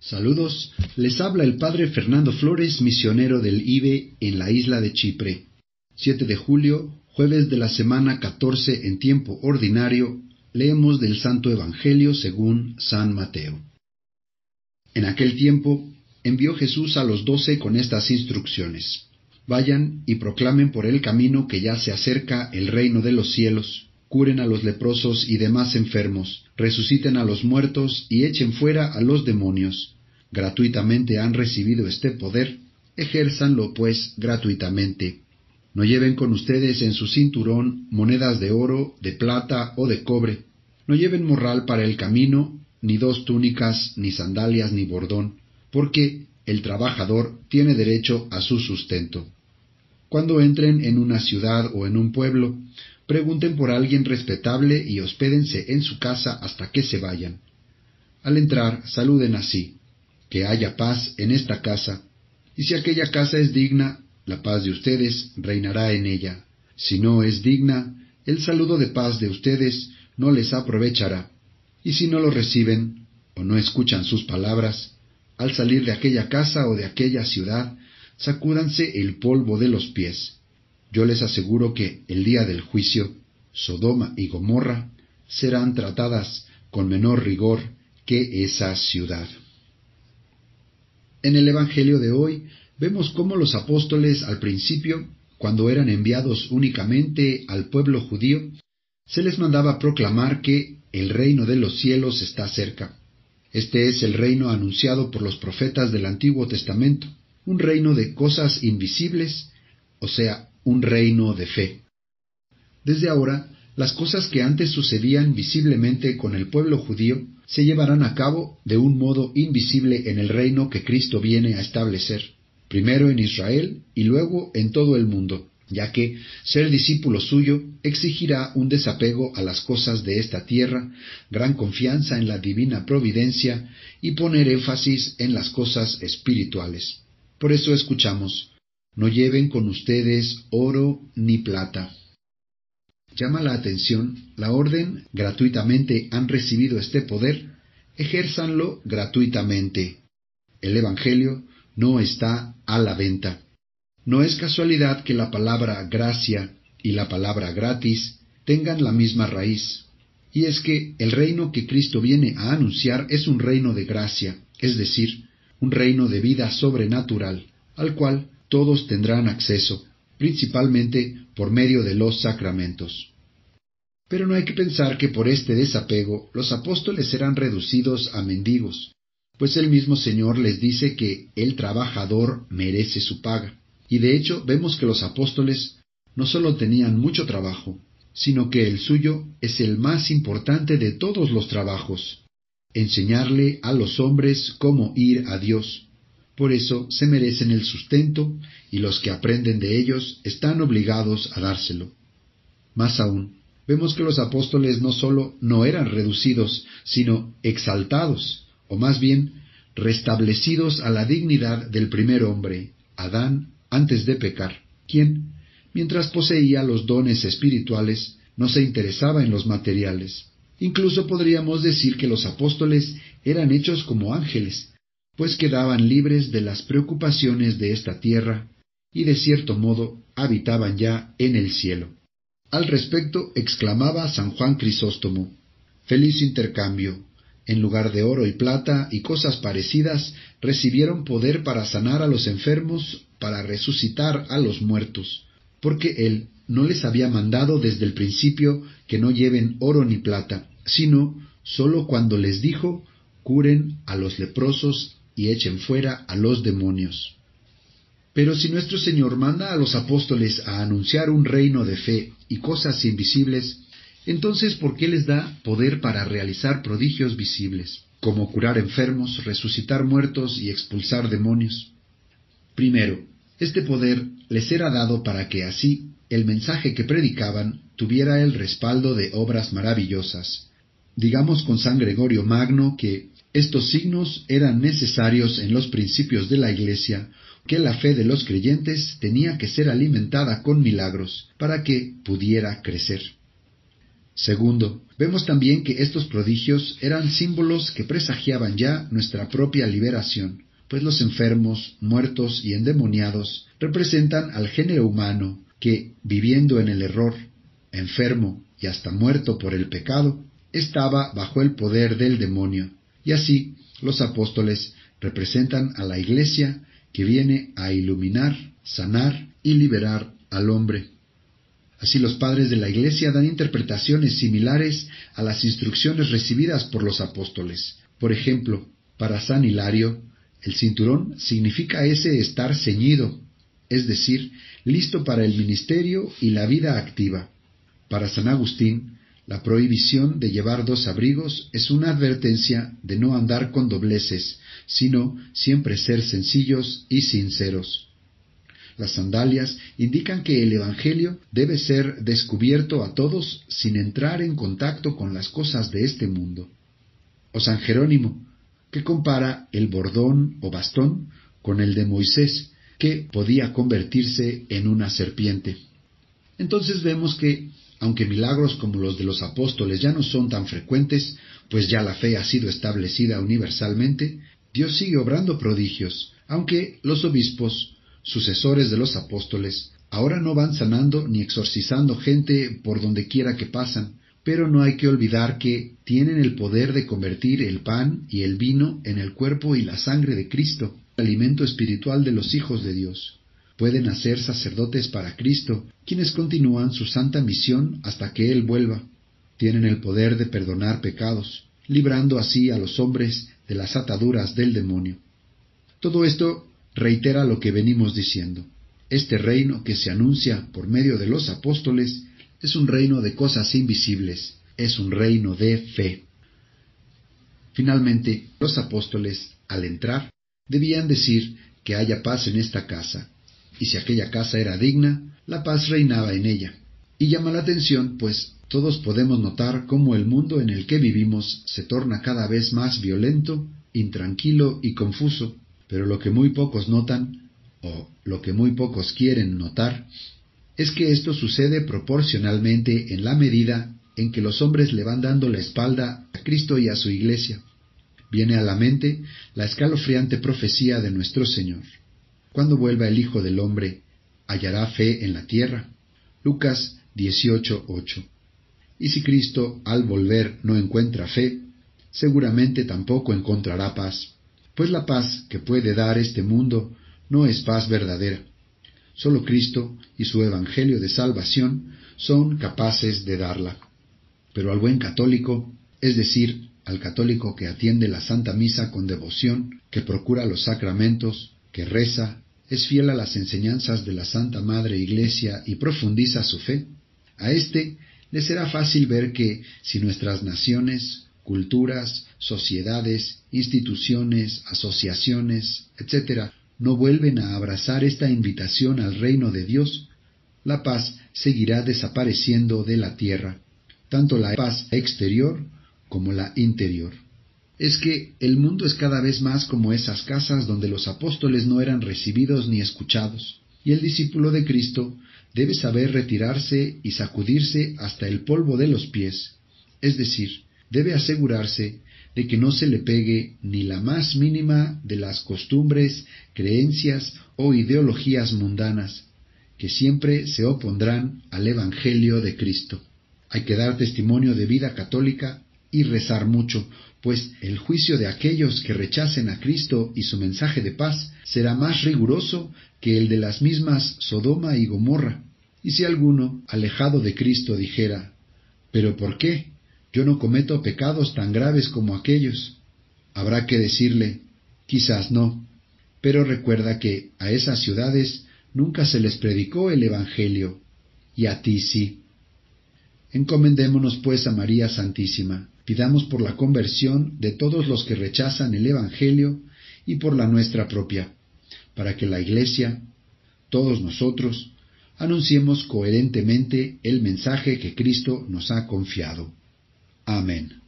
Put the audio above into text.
Saludos, les habla el padre Fernando Flores, misionero del IBE en la isla de Chipre. 7 de julio, jueves de la semana 14 en tiempo ordinario, leemos del Santo Evangelio según San Mateo. En aquel tiempo envió Jesús a los doce con estas instrucciones. Vayan y proclamen por el camino que ya se acerca el reino de los cielos curen a los leprosos y demás enfermos, resuciten a los muertos y echen fuera a los demonios. Gratuitamente han recibido este poder, ejérzanlo pues gratuitamente. No lleven con ustedes en su cinturón monedas de oro, de plata o de cobre. No lleven morral para el camino, ni dos túnicas, ni sandalias, ni bordón, porque el trabajador tiene derecho a su sustento. Cuando entren en una ciudad o en un pueblo, pregunten por alguien respetable y hospédense en su casa hasta que se vayan. Al entrar, saluden así, que haya paz en esta casa, y si aquella casa es digna, la paz de ustedes reinará en ella. Si no es digna, el saludo de paz de ustedes no les aprovechará. Y si no lo reciben, o no escuchan sus palabras, al salir de aquella casa o de aquella ciudad, sacúdanse el polvo de los pies yo les aseguro que el día del juicio, Sodoma y Gomorra serán tratadas con menor rigor que esa ciudad. En el Evangelio de hoy vemos cómo los apóstoles al principio, cuando eran enviados únicamente al pueblo judío, se les mandaba proclamar que el reino de los cielos está cerca. Este es el reino anunciado por los profetas del Antiguo Testamento, un reino de cosas invisibles, o sea, un reino de fe. Desde ahora, las cosas que antes sucedían visiblemente con el pueblo judío se llevarán a cabo de un modo invisible en el reino que Cristo viene a establecer, primero en Israel y luego en todo el mundo, ya que ser discípulo suyo exigirá un desapego a las cosas de esta tierra, gran confianza en la divina providencia y poner énfasis en las cosas espirituales. Por eso escuchamos, no lleven con ustedes oro ni plata. Llama la atención la orden gratuitamente han recibido este poder, ejérzanlo gratuitamente. El Evangelio no está a la venta. No es casualidad que la palabra gracia y la palabra gratis tengan la misma raíz. Y es que el reino que Cristo viene a anunciar es un reino de gracia, es decir, un reino de vida sobrenatural, al cual todos tendrán acceso, principalmente por medio de los sacramentos. Pero no hay que pensar que por este desapego los apóstoles serán reducidos a mendigos, pues el mismo Señor les dice que el trabajador merece su paga. Y de hecho vemos que los apóstoles no solo tenían mucho trabajo, sino que el suyo es el más importante de todos los trabajos, enseñarle a los hombres cómo ir a Dios, por eso se merecen el sustento y los que aprenden de ellos están obligados a dárselo. Más aún, vemos que los apóstoles no sólo no eran reducidos, sino exaltados, o más bien restablecidos a la dignidad del primer hombre, Adán, antes de pecar, quien, mientras poseía los dones espirituales, no se interesaba en los materiales. Incluso podríamos decir que los apóstoles eran hechos como ángeles, pues quedaban libres de las preocupaciones de esta tierra y de cierto modo habitaban ya en el cielo. Al respecto exclamaba San Juan Crisóstomo, Feliz intercambio. En lugar de oro y plata y cosas parecidas, recibieron poder para sanar a los enfermos, para resucitar a los muertos, porque Él no les había mandado desde el principio que no lleven oro ni plata, sino sólo cuando les dijo, curen a los leprosos y echen fuera a los demonios. Pero si nuestro Señor manda a los apóstoles a anunciar un reino de fe y cosas invisibles, entonces ¿por qué les da poder para realizar prodigios visibles, como curar enfermos, resucitar muertos y expulsar demonios? Primero, este poder les era dado para que así el mensaje que predicaban tuviera el respaldo de obras maravillosas. Digamos con San Gregorio Magno que estos signos eran necesarios en los principios de la Iglesia, que la fe de los creyentes tenía que ser alimentada con milagros para que pudiera crecer. Segundo, vemos también que estos prodigios eran símbolos que presagiaban ya nuestra propia liberación, pues los enfermos, muertos y endemoniados representan al género humano que, viviendo en el error, enfermo y hasta muerto por el pecado, estaba bajo el poder del demonio. Y así los apóstoles representan a la Iglesia que viene a iluminar, sanar y liberar al hombre. Así los padres de la Iglesia dan interpretaciones similares a las instrucciones recibidas por los apóstoles. Por ejemplo, para San Hilario, el cinturón significa ese estar ceñido, es decir, listo para el ministerio y la vida activa. Para San Agustín, la prohibición de llevar dos abrigos es una advertencia de no andar con dobleces, sino siempre ser sencillos y sinceros. Las sandalias indican que el Evangelio debe ser descubierto a todos sin entrar en contacto con las cosas de este mundo. O San Jerónimo, que compara el bordón o bastón con el de Moisés, que podía convertirse en una serpiente. Entonces vemos que aunque milagros como los de los apóstoles ya no son tan frecuentes, pues ya la fe ha sido establecida universalmente, Dios sigue obrando prodigios, aunque los obispos, sucesores de los apóstoles, ahora no van sanando ni exorcizando gente por donde quiera que pasan, pero no hay que olvidar que tienen el poder de convertir el pan y el vino en el cuerpo y la sangre de Cristo, alimento espiritual de los hijos de Dios pueden hacer sacerdotes para Cristo, quienes continúan su santa misión hasta que Él vuelva. Tienen el poder de perdonar pecados, librando así a los hombres de las ataduras del demonio. Todo esto reitera lo que venimos diciendo. Este reino que se anuncia por medio de los apóstoles es un reino de cosas invisibles, es un reino de fe. Finalmente, los apóstoles, al entrar, debían decir que haya paz en esta casa, y si aquella casa era digna, la paz reinaba en ella. Y llama la atención, pues todos podemos notar cómo el mundo en el que vivimos se torna cada vez más violento, intranquilo y confuso, pero lo que muy pocos notan, o lo que muy pocos quieren notar, es que esto sucede proporcionalmente en la medida en que los hombres le van dando la espalda a Cristo y a su Iglesia. Viene a la mente la escalofriante profecía de nuestro Señor. Cuando vuelva el Hijo del Hombre, hallará fe en la tierra. Lucas 18:8. Y si Cristo al volver no encuentra fe, seguramente tampoco encontrará paz, pues la paz que puede dar este mundo no es paz verdadera. Solo Cristo y su Evangelio de salvación son capaces de darla. Pero al buen católico, es decir, al católico que atiende la Santa Misa con devoción, que procura los sacramentos, que reza, es fiel a las enseñanzas de la Santa Madre Iglesia y profundiza su fe, a éste le será fácil ver que si nuestras naciones, culturas, sociedades, instituciones, asociaciones, etc., no vuelven a abrazar esta invitación al reino de Dios, la paz seguirá desapareciendo de la tierra, tanto la paz exterior como la interior es que el mundo es cada vez más como esas casas donde los apóstoles no eran recibidos ni escuchados, y el discípulo de Cristo debe saber retirarse y sacudirse hasta el polvo de los pies, es decir, debe asegurarse de que no se le pegue ni la más mínima de las costumbres, creencias o ideologías mundanas, que siempre se opondrán al Evangelio de Cristo. Hay que dar testimonio de vida católica y rezar mucho, pues el juicio de aquellos que rechacen a Cristo y su mensaje de paz será más riguroso que el de las mismas Sodoma y Gomorra. Y si alguno, alejado de Cristo, dijera, ¿pero por qué? Yo no cometo pecados tan graves como aquellos. Habrá que decirle, quizás no, pero recuerda que a esas ciudades nunca se les predicó el Evangelio, y a ti sí. Encomendémonos pues a María Santísima, Pidamos por la conversión de todos los que rechazan el Evangelio y por la nuestra propia, para que la Iglesia, todos nosotros, anunciemos coherentemente el mensaje que Cristo nos ha confiado. Amén.